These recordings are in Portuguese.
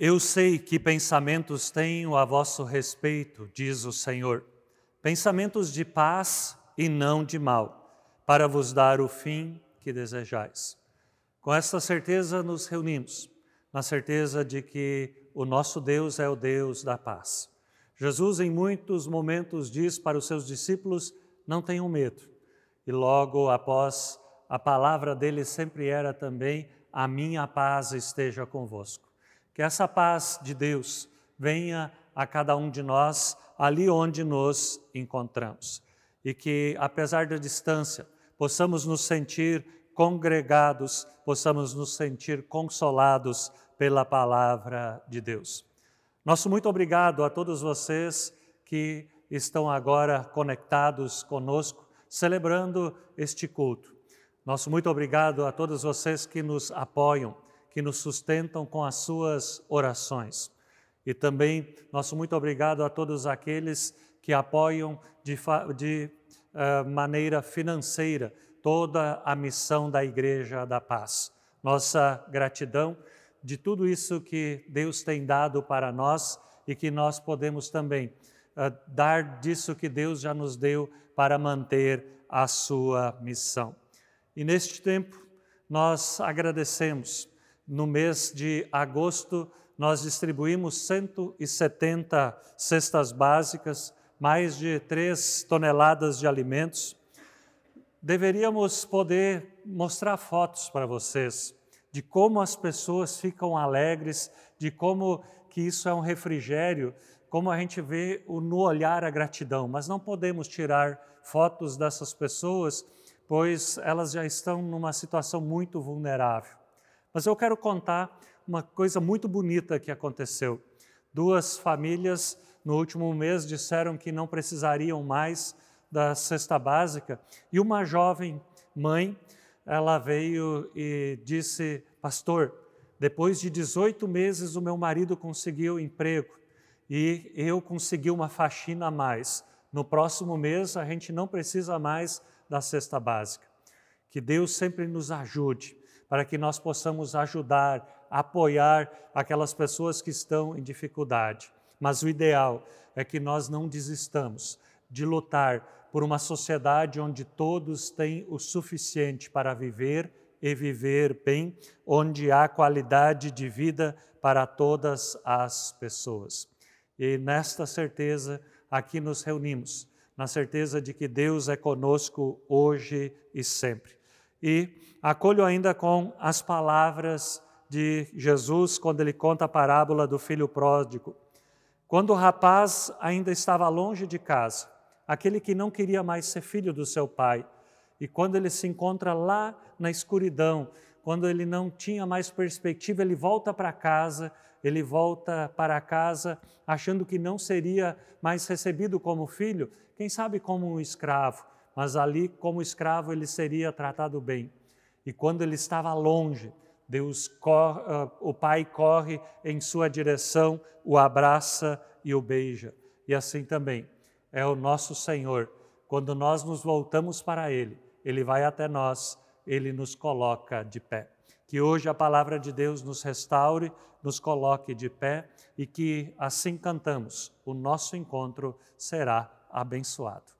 Eu sei que pensamentos tenho a vosso respeito, diz o Senhor, pensamentos de paz e não de mal, para vos dar o fim que desejais. Com esta certeza nos reunimos, na certeza de que o nosso Deus é o Deus da paz. Jesus, em muitos momentos, diz para os seus discípulos: não tenham medo. E logo após, a palavra dele sempre era também: a minha paz esteja convosco. Que essa paz de Deus venha a cada um de nós ali onde nos encontramos. E que, apesar da distância, possamos nos sentir congregados, possamos nos sentir consolados pela palavra de Deus. Nosso muito obrigado a todos vocês que estão agora conectados conosco, celebrando este culto. Nosso muito obrigado a todos vocês que nos apoiam, que nos sustentam com as suas orações. E também nosso muito obrigado a todos aqueles que apoiam de, de uh, maneira financeira toda a missão da Igreja da Paz. Nossa gratidão de tudo isso que Deus tem dado para nós e que nós podemos também uh, dar disso que Deus já nos deu para manter a sua missão. E neste tempo, nós agradecemos. No mês de agosto, nós distribuímos 170 cestas básicas, mais de 3 toneladas de alimentos. Deveríamos poder mostrar fotos para vocês de como as pessoas ficam alegres, de como que isso é um refrigério, como a gente vê no olhar a gratidão, mas não podemos tirar fotos dessas pessoas, pois elas já estão numa situação muito vulnerável. Mas eu quero contar uma coisa muito bonita que aconteceu. Duas famílias no último mês disseram que não precisariam mais da cesta básica e uma jovem mãe, ela veio e disse: "Pastor, depois de 18 meses o meu marido conseguiu emprego e eu consegui uma faxina a mais. No próximo mês a gente não precisa mais da cesta básica. Que Deus sempre nos ajude para que nós possamos ajudar, apoiar aquelas pessoas que estão em dificuldade. Mas o ideal é que nós não desistamos de lutar por uma sociedade onde todos têm o suficiente para viver e viver bem, onde há qualidade de vida para todas as pessoas. E nesta certeza, aqui nos reunimos, na certeza de que Deus é conosco hoje e sempre. E acolho ainda com as palavras de Jesus quando ele conta a parábola do filho pródigo. Quando o rapaz ainda estava longe de casa, aquele que não queria mais ser filho do seu pai, e quando ele se encontra lá na escuridão, quando ele não tinha mais perspectiva, ele volta para casa, ele volta para casa achando que não seria mais recebido como filho, quem sabe como um escravo, mas ali, como escravo, ele seria tratado bem. E quando ele estava longe, Deus uh, o pai corre em sua direção, o abraça e o beija. E assim também é o nosso Senhor. Quando nós nos voltamos para Ele, Ele vai até nós, Ele nos coloca de pé. Que hoje a palavra de Deus nos restaure, nos coloque de pé e que assim cantamos, o nosso encontro será abençoado.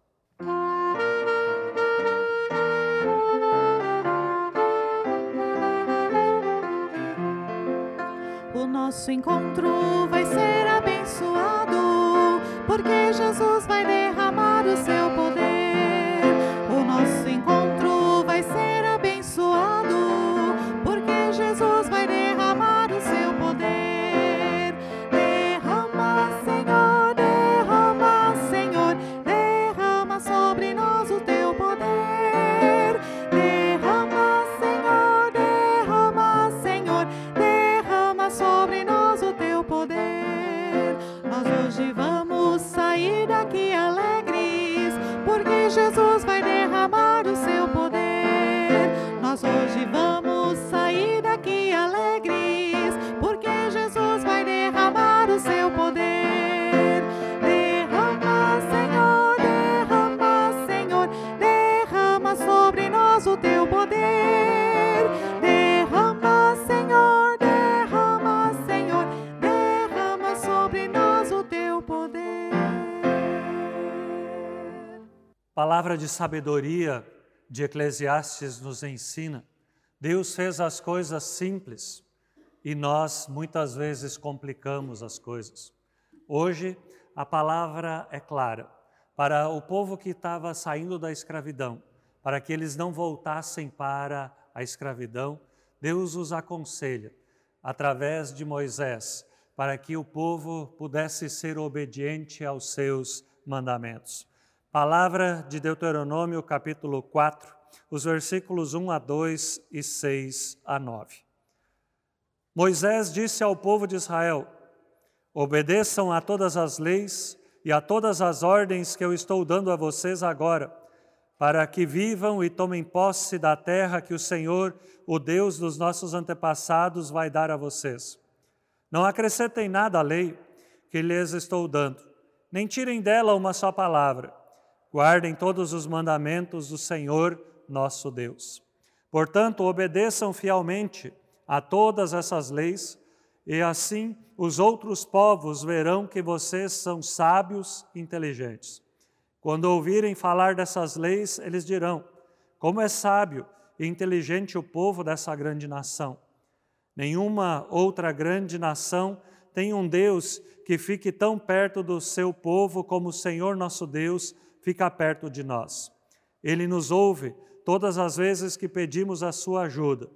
Nosso encontro vai ser abençoado, porque Jesus sabedoria de Eclesiastes nos ensina: Deus fez as coisas simples e nós muitas vezes complicamos as coisas. Hoje a palavra é clara para o povo que estava saindo da escravidão, para que eles não voltassem para a escravidão. Deus os aconselha através de Moisés para que o povo pudesse ser obediente aos seus mandamentos. Palavra de Deuteronômio, capítulo 4, os versículos 1 a 2 e 6 a 9. Moisés disse ao povo de Israel: Obedeçam a todas as leis e a todas as ordens que eu estou dando a vocês agora, para que vivam e tomem posse da terra que o Senhor, o Deus dos nossos antepassados, vai dar a vocês. Não acrescentem nada à lei que lhes estou dando, nem tirem dela uma só palavra. Guardem todos os mandamentos do Senhor, nosso Deus. Portanto, obedeçam fielmente a todas essas leis, e assim os outros povos verão que vocês são sábios e inteligentes. Quando ouvirem falar dessas leis, eles dirão: Como é sábio e inteligente o povo dessa grande nação. Nenhuma outra grande nação tem um Deus que fique tão perto do seu povo como o Senhor nosso Deus fica perto de nós. Ele nos ouve todas as vezes que pedimos a sua ajuda.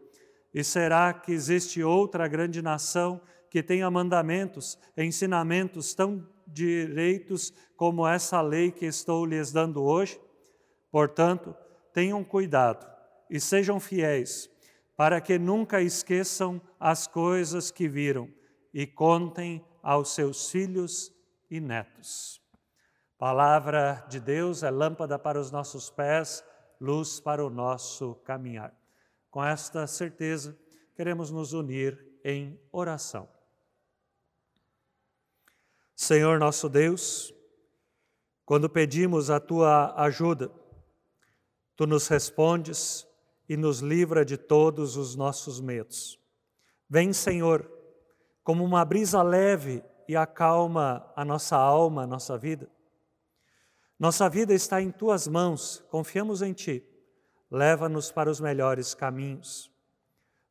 E será que existe outra grande nação que tenha mandamentos, ensinamentos tão direitos como essa lei que estou lhes dando hoje? Portanto, tenham cuidado e sejam fiéis, para que nunca esqueçam as coisas que viram e contem aos seus filhos e netos. Palavra de Deus é lâmpada para os nossos pés, luz para o nosso caminhar. Com esta certeza, queremos nos unir em oração. Senhor nosso Deus, quando pedimos a tua ajuda, tu nos respondes e nos livra de todos os nossos medos. Vem, Senhor, como uma brisa leve e acalma a nossa alma, a nossa vida. Nossa vida está em tuas mãos, confiamos em ti. Leva-nos para os melhores caminhos.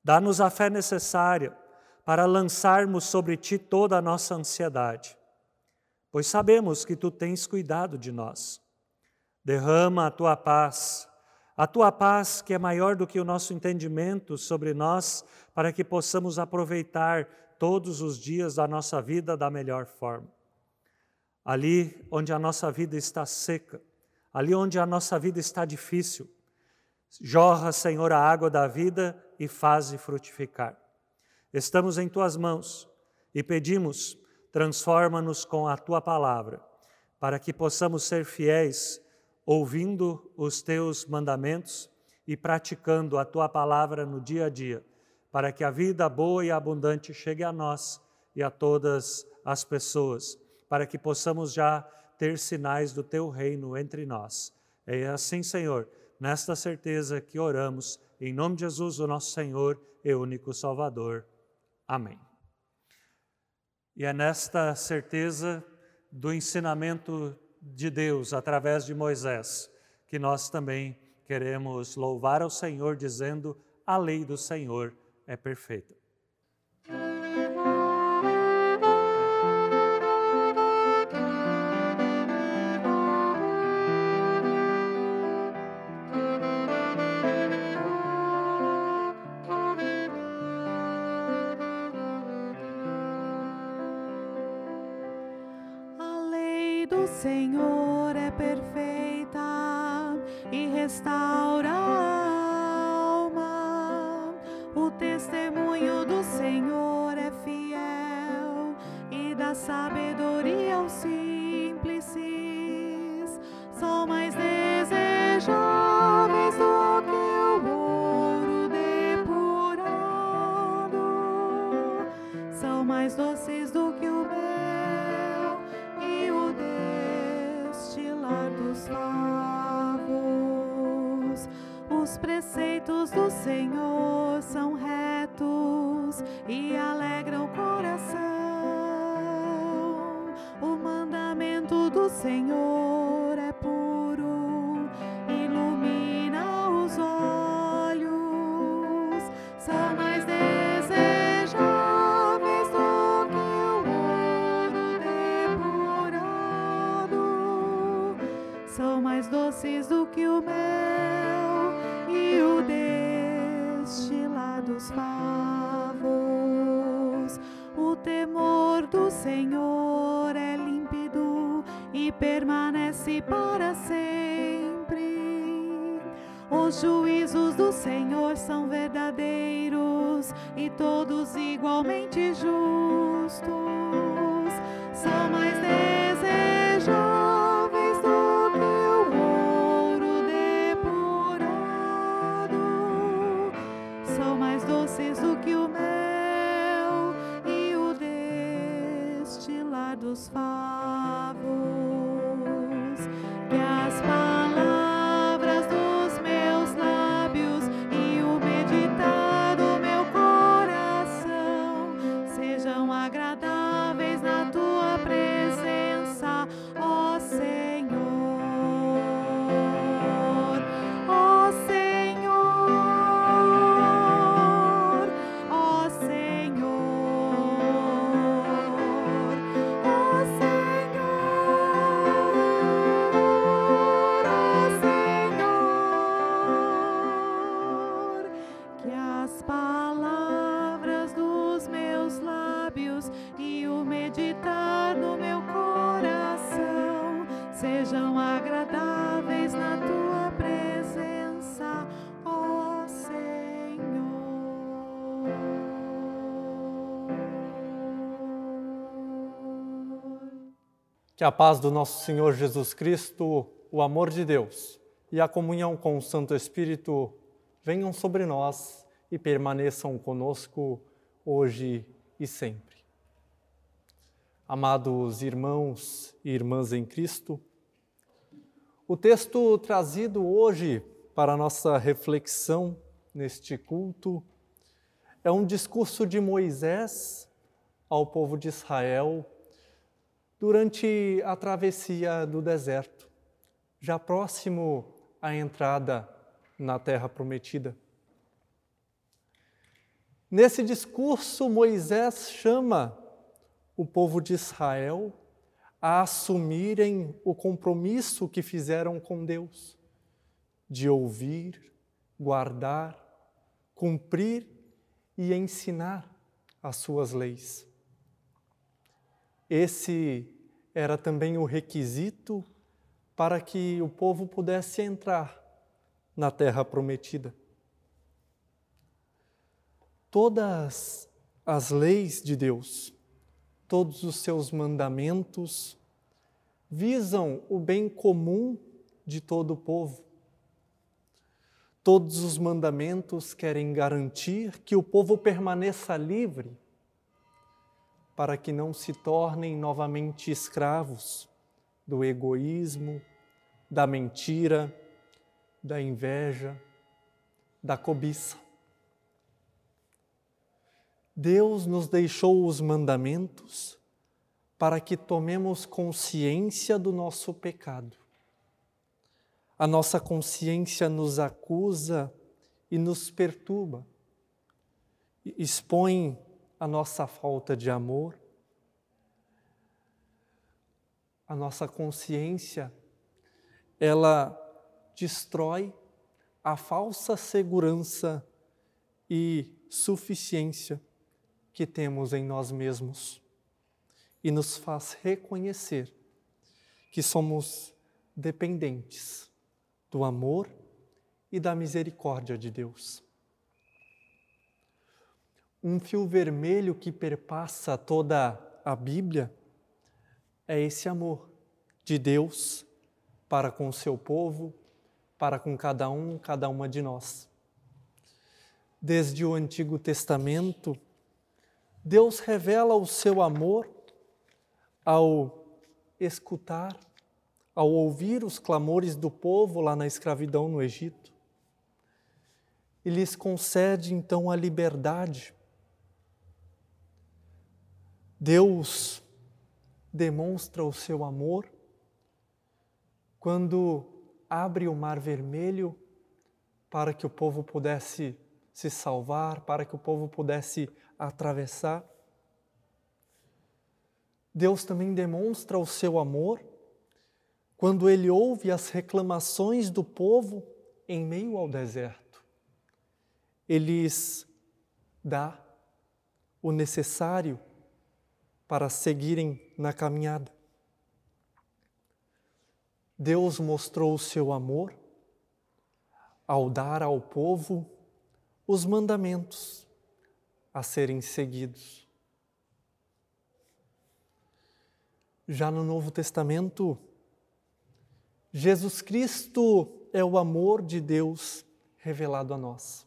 Dá-nos a fé necessária para lançarmos sobre ti toda a nossa ansiedade, pois sabemos que tu tens cuidado de nós. Derrama a tua paz, a tua paz que é maior do que o nosso entendimento sobre nós, para que possamos aproveitar todos os dias da nossa vida da melhor forma. Ali onde a nossa vida está seca, ali onde a nossa vida está difícil, jorra, Senhor, a água da vida e faze frutificar. Estamos em tuas mãos e pedimos, transforma-nos com a tua palavra, para que possamos ser fiéis, ouvindo os teus mandamentos e praticando a tua palavra no dia a dia, para que a vida boa e abundante chegue a nós e a todas as pessoas para que possamos já ter sinais do teu reino entre nós. É assim, Senhor, nesta certeza que oramos, em nome de Jesus, o nosso Senhor e único Salvador. Amém. E é nesta certeza do ensinamento de Deus através de Moisés que nós também queremos louvar ao Senhor, dizendo: a lei do Senhor é perfeita. Do que o mel e o destilar dos favos. O temor do Senhor é límpido e permanece para sempre. Os juízos do Senhor são verdadeiros e todos igualmente justos. São mais desejáveis destilar dos Que a paz do nosso Senhor Jesus Cristo, o amor de Deus e a comunhão com o Santo Espírito venham sobre nós e permaneçam conosco hoje e sempre. Amados irmãos e irmãs em Cristo, o texto trazido hoje para nossa reflexão neste culto é um discurso de Moisés ao povo de Israel durante a travessia do deserto, já próximo à entrada na Terra Prometida. Nesse discurso, Moisés chama o povo de Israel a assumirem o compromisso que fizeram com Deus, de ouvir, guardar, cumprir e ensinar as suas leis. Esse era também o requisito para que o povo pudesse entrar na terra prometida. Todas as leis de Deus, todos os seus mandamentos visam o bem comum de todo o povo. Todos os mandamentos querem garantir que o povo permaneça livre para que não se tornem novamente escravos do egoísmo, da mentira, da inveja, da cobiça. Deus nos deixou os mandamentos para que tomemos consciência do nosso pecado. A nossa consciência nos acusa e nos perturba, expõe a nossa falta de amor, a nossa consciência, ela destrói a falsa segurança e suficiência que temos em nós mesmos e nos faz reconhecer que somos dependentes do amor e da misericórdia de Deus. Um fio vermelho que perpassa toda a Bíblia é esse amor de Deus para com o seu povo, para com cada um, cada uma de nós. Desde o Antigo Testamento, Deus revela o seu amor ao escutar, ao ouvir os clamores do povo lá na escravidão no Egito. E lhes concede então a liberdade. Deus demonstra o seu amor quando abre o Mar Vermelho para que o povo pudesse se salvar, para que o povo pudesse atravessar. Deus também demonstra o seu amor quando ele ouve as reclamações do povo em meio ao deserto. Ele lhes dá o necessário para seguirem na caminhada. Deus mostrou o seu amor ao dar ao povo os mandamentos a serem seguidos. Já no Novo Testamento, Jesus Cristo é o amor de Deus revelado a nós.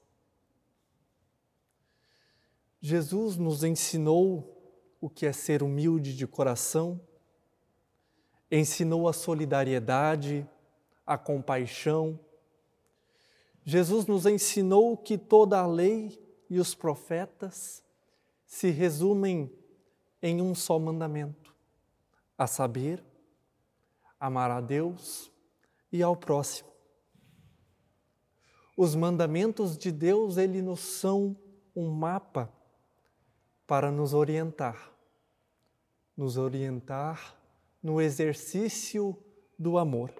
Jesus nos ensinou o que é ser humilde de coração ensinou a solidariedade, a compaixão. Jesus nos ensinou que toda a lei e os profetas se resumem em um só mandamento, a saber, amar a Deus e ao próximo. Os mandamentos de Deus, ele nos são um mapa para nos orientar, nos orientar no exercício do amor.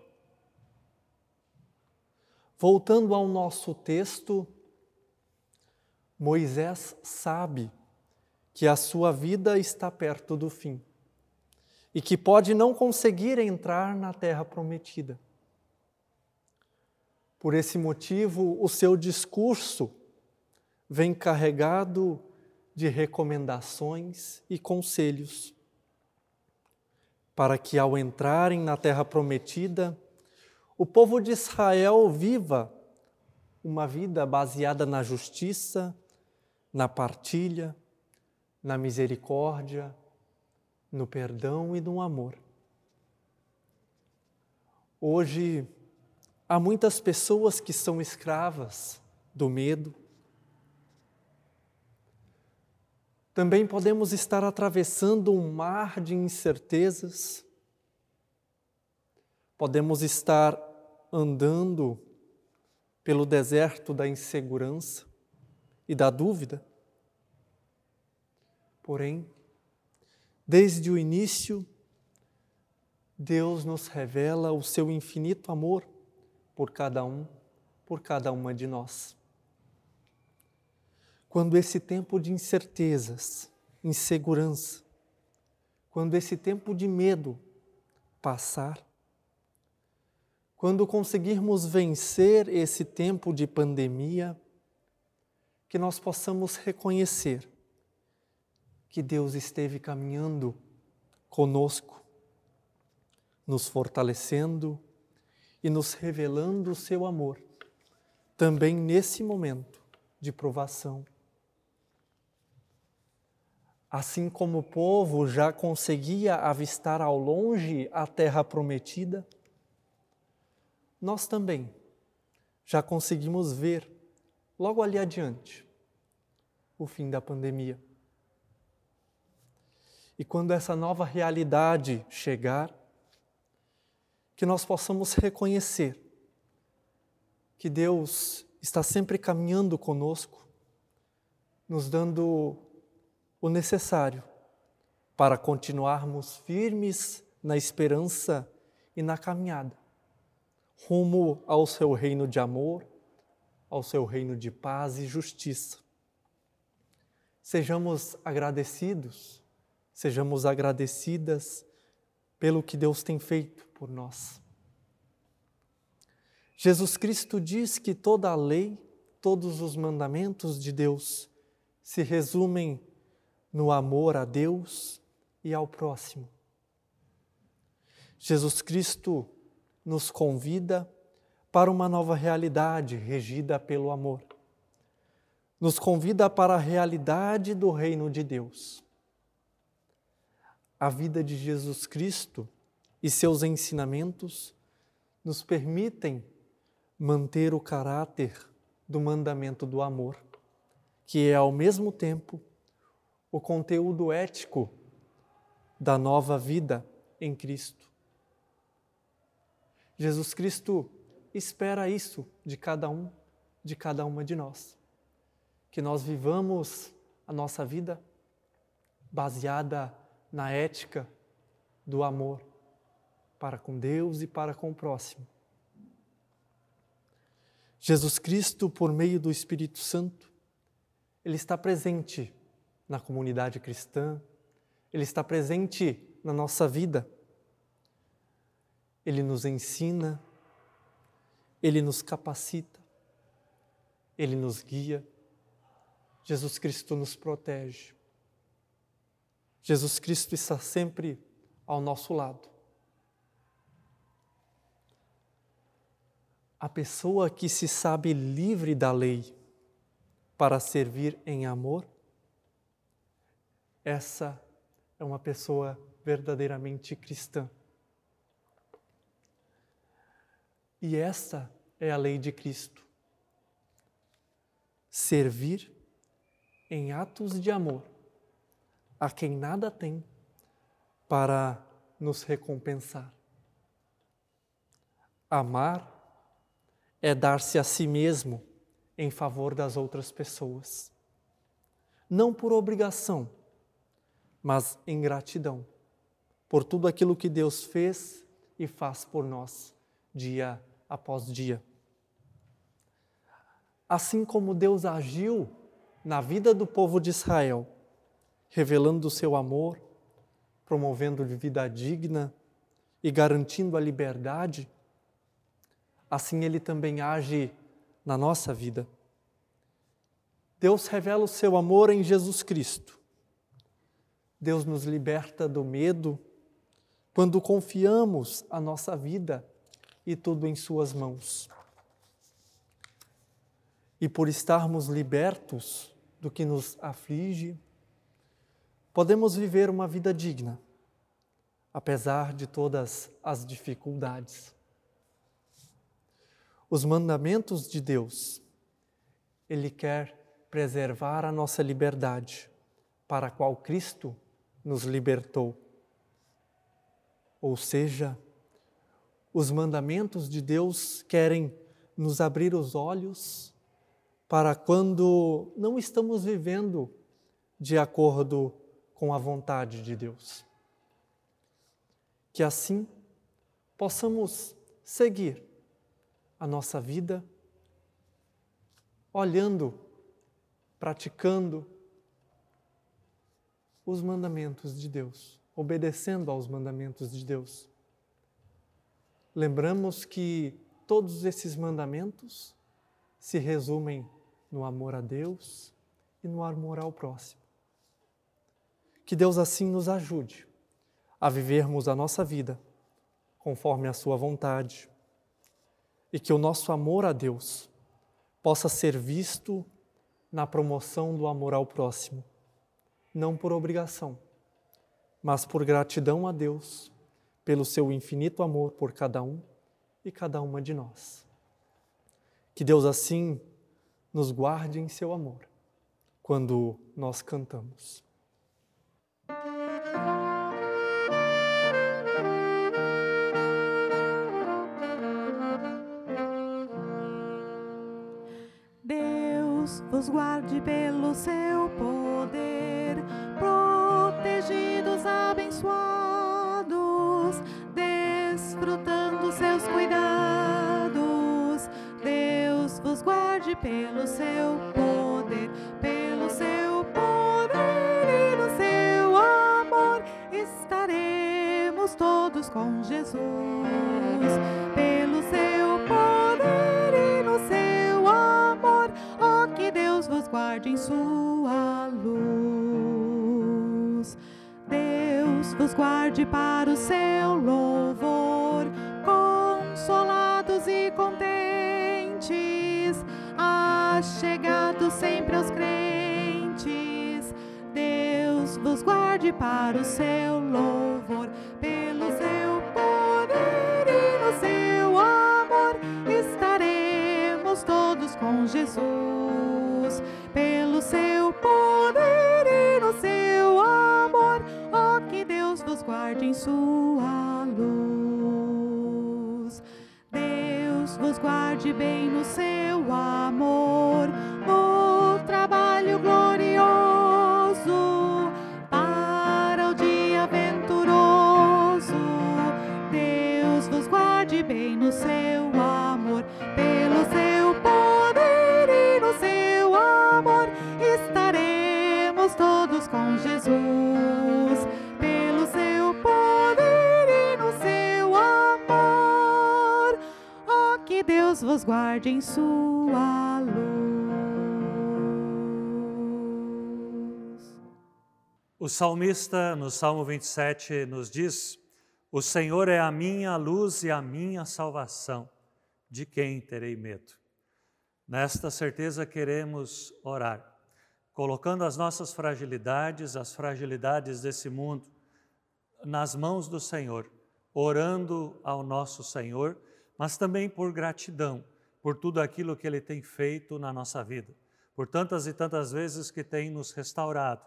Voltando ao nosso texto, Moisés sabe que a sua vida está perto do fim e que pode não conseguir entrar na terra prometida. Por esse motivo, o seu discurso vem carregado de recomendações e conselhos para que ao entrarem na terra prometida, o povo de Israel viva uma vida baseada na justiça, na partilha, na misericórdia, no perdão e no amor. Hoje, há muitas pessoas que são escravas do medo, Também podemos estar atravessando um mar de incertezas, podemos estar andando pelo deserto da insegurança e da dúvida. Porém, desde o início, Deus nos revela o seu infinito amor por cada um, por cada uma de nós quando esse tempo de incertezas, insegurança, quando esse tempo de medo passar, quando conseguirmos vencer esse tempo de pandemia, que nós possamos reconhecer que Deus esteve caminhando conosco, nos fortalecendo e nos revelando o seu amor, também nesse momento de provação Assim como o povo já conseguia avistar ao longe a terra prometida, nós também já conseguimos ver, logo ali adiante, o fim da pandemia. E quando essa nova realidade chegar, que nós possamos reconhecer que Deus está sempre caminhando conosco, nos dando o necessário para continuarmos firmes na esperança e na caminhada, rumo ao seu reino de amor, ao seu reino de paz e justiça. Sejamos agradecidos, sejamos agradecidas pelo que Deus tem feito por nós. Jesus Cristo diz que toda a lei, todos os mandamentos de Deus se resumem no amor a Deus e ao próximo. Jesus Cristo nos convida para uma nova realidade regida pelo amor. Nos convida para a realidade do reino de Deus. A vida de Jesus Cristo e seus ensinamentos nos permitem manter o caráter do mandamento do amor, que é ao mesmo tempo o conteúdo ético da nova vida em Cristo. Jesus Cristo espera isso de cada um, de cada uma de nós. Que nós vivamos a nossa vida baseada na ética do amor para com Deus e para com o próximo. Jesus Cristo, por meio do Espírito Santo, ele está presente na comunidade cristã, ele está presente na nossa vida ele nos ensina, ele nos capacita, ele nos guia. Jesus Cristo nos protege. Jesus Cristo está sempre ao nosso lado. A pessoa que se sabe livre da lei para servir em amor, essa é uma pessoa verdadeiramente cristã. E essa é a lei de Cristo. Servir em atos de amor a quem nada tem para nos recompensar. Amar é dar-se a si mesmo em favor das outras pessoas. Não por obrigação, mas em gratidão por tudo aquilo que Deus fez e faz por nós dia após dia. Assim como Deus agiu na vida do povo de Israel, revelando o seu amor, promovendo vida digna e garantindo a liberdade, assim Ele também age na nossa vida. Deus revela o seu amor em Jesus Cristo. Deus nos liberta do medo quando confiamos a nossa vida e tudo em Suas mãos. E por estarmos libertos do que nos aflige, podemos viver uma vida digna, apesar de todas as dificuldades. Os mandamentos de Deus, Ele quer preservar a nossa liberdade, para a qual Cristo nos libertou. Ou seja, os mandamentos de Deus querem nos abrir os olhos para quando não estamos vivendo de acordo com a vontade de Deus. Que assim possamos seguir a nossa vida olhando, praticando os mandamentos de Deus, obedecendo aos mandamentos de Deus lembramos que todos esses mandamentos se resumem no amor a Deus e no amor ao próximo. Que Deus assim nos ajude a vivermos a nossa vida conforme a Sua vontade e que o nosso amor a Deus possa ser visto na promoção do amor ao próximo, não por obrigação, mas por gratidão a Deus pelo seu infinito amor por cada um e cada uma de nós. Que Deus assim nos guarde em seu amor quando nós cantamos. Deus vos guarde pelo seu poder, protegidos, abençoados desfrutando seus cuidados. Deus vos guarde pelo seu poder, pelo seu poder e no seu amor estaremos todos com Jesus. Pelo seu poder e no seu amor, oh que Deus vos guarde em sua vos guarde para o seu louvor, consolados e contentes, achegados sempre aos crentes. Deus vos guarde para o seu louvor, pelo seu poder e no seu amor estaremos todos com Jesus, pelo seu poder e no seu guarde em sua luz. Deus vos guarde bem no seu amor, no trabalho glorioso, para o dia venturoso. Deus vos guarde bem no seu amor, pelo seu poder e no seu amor estaremos todos com Jesus. Vos guarde em sua luz. O salmista, no Salmo 27, nos diz: O Senhor é a minha luz e a minha salvação, de quem terei medo? Nesta certeza queremos orar, colocando as nossas fragilidades, as fragilidades desse mundo, nas mãos do Senhor, orando ao nosso Senhor, mas também por gratidão por tudo aquilo que Ele tem feito na nossa vida, por tantas e tantas vezes que tem nos restaurado,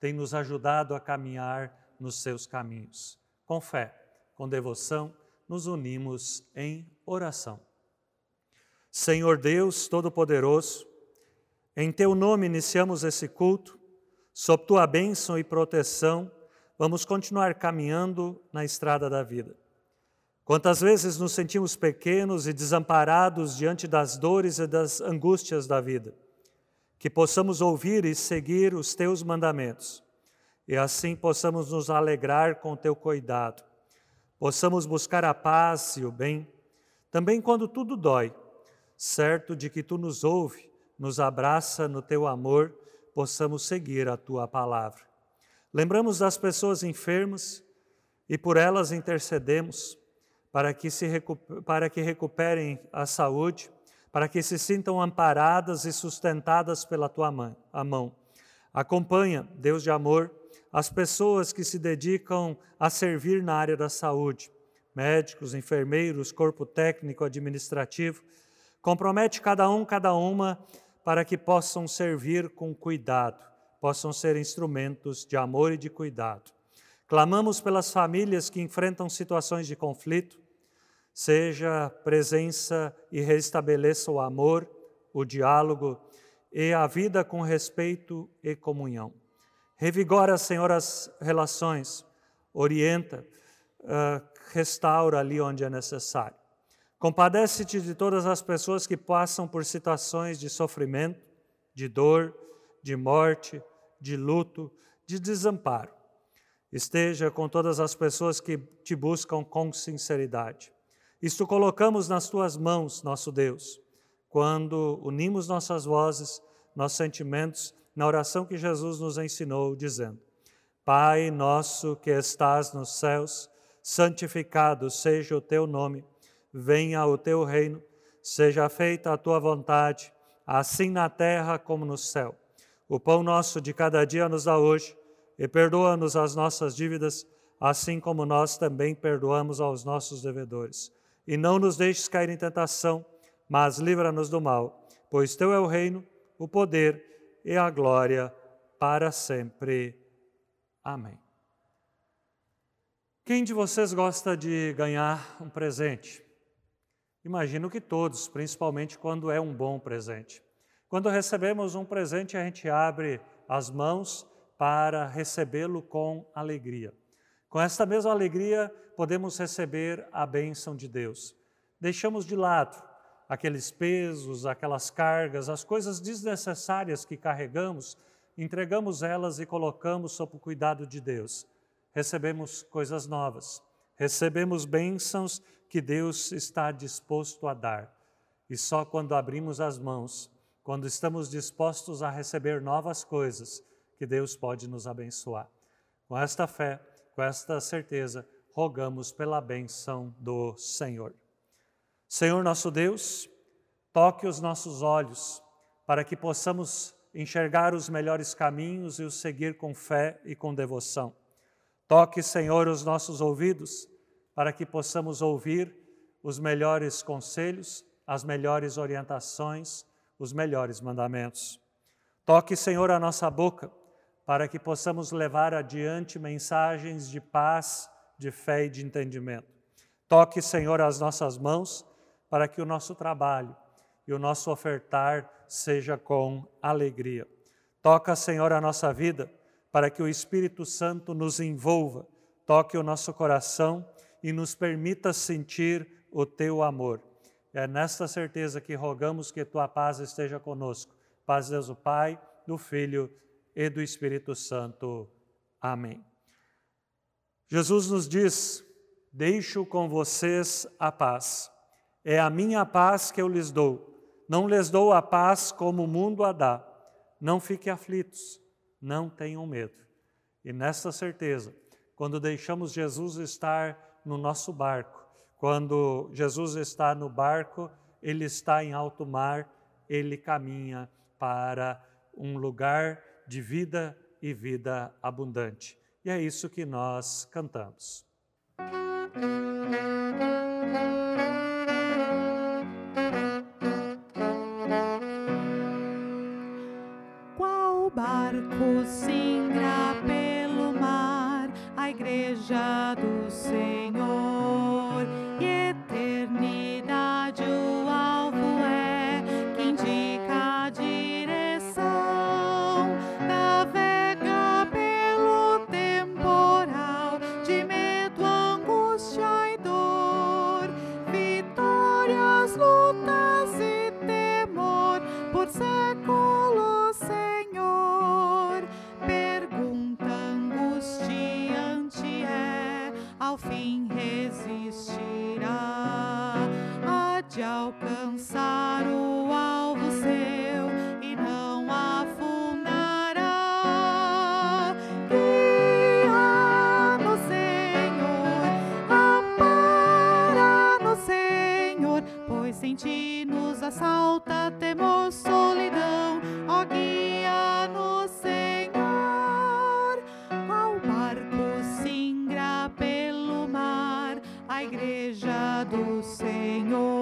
tem nos ajudado a caminhar nos seus caminhos. Com fé, com devoção, nos unimos em oração. Senhor Deus Todo-Poderoso, em Teu nome iniciamos esse culto, sob Tua bênção e proteção, vamos continuar caminhando na estrada da vida. Quantas vezes nos sentimos pequenos e desamparados diante das dores e das angústias da vida, que possamos ouvir e seguir os Teus mandamentos, e assim possamos nos alegrar com o Teu cuidado, possamos buscar a paz e o bem, também quando tudo dói, certo de que Tu nos ouve, nos abraça no Teu amor, possamos seguir a Tua palavra. Lembramos das pessoas enfermas e por elas intercedemos para que, se para que recuperem a saúde, para que se sintam amparadas e sustentadas pela tua mão. A mão. Acompanha, Deus de amor, as pessoas que se dedicam a servir na área da saúde, médicos, enfermeiros, corpo técnico, administrativo. Compromete cada um, cada uma, para que possam servir com cuidado, possam ser instrumentos de amor e de cuidado. Clamamos pelas famílias que enfrentam situações de conflito, seja presença e restabeleça o amor, o diálogo e a vida com respeito e comunhão. Revigora, Senhor, as relações, orienta, uh, restaura ali onde é necessário. Compadece-te de todas as pessoas que passam por situações de sofrimento, de dor, de morte, de luto, de desamparo. Esteja com todas as pessoas que te buscam com sinceridade. Isto colocamos nas tuas mãos, nosso Deus, quando unimos nossas vozes, nossos sentimentos na oração que Jesus nos ensinou, dizendo: Pai nosso que estás nos céus, santificado seja o teu nome, venha o teu reino, seja feita a tua vontade, assim na terra como no céu. O pão nosso de cada dia nos dá hoje, e perdoa-nos as nossas dívidas, assim como nós também perdoamos aos nossos devedores e não nos deixes cair em tentação, mas livra-nos do mal, pois teu é o reino, o poder e a glória para sempre. Amém. Quem de vocês gosta de ganhar um presente? Imagino que todos, principalmente quando é um bom presente. Quando recebemos um presente, a gente abre as mãos para recebê-lo com alegria. Com esta mesma alegria, podemos receber a bênção de Deus. Deixamos de lado aqueles pesos, aquelas cargas, as coisas desnecessárias que carregamos, entregamos elas e colocamos sob o cuidado de Deus. Recebemos coisas novas, recebemos bênçãos que Deus está disposto a dar. E só quando abrimos as mãos, quando estamos dispostos a receber novas coisas, que Deus pode nos abençoar. Com esta fé, Com esta certeza, rogamos pela benção do Senhor. Senhor nosso Deus, toque os nossos olhos para que possamos enxergar os melhores caminhos e os seguir com fé e com devoção. Toque, Senhor, os nossos ouvidos para que possamos ouvir os melhores conselhos, as melhores orientações, os melhores mandamentos. Toque, Senhor, a nossa boca para que possamos levar adiante mensagens de paz, de fé e de entendimento. Toque, Senhor, as nossas mãos para que o nosso trabalho e o nosso ofertar seja com alegria. Toca, Senhor, a nossa vida para que o Espírito Santo nos envolva, toque o nosso coração e nos permita sentir o teu amor. É nesta certeza que rogamos que tua paz esteja conosco. Paz de Deus, o Pai, do Filho e do Espírito Santo. Amém. Jesus nos diz: Deixo com vocês a paz. É a minha paz que eu lhes dou. Não lhes dou a paz como o mundo a dá. Não fiquem aflitos, não tenham medo. E nesta certeza, quando deixamos Jesus estar no nosso barco, quando Jesus está no barco, ele está em alto mar, ele caminha para um lugar de vida e vida abundante. E é isso que nós cantamos. Qual barco singra pelo mar, a igreja do Senhor do Senhor.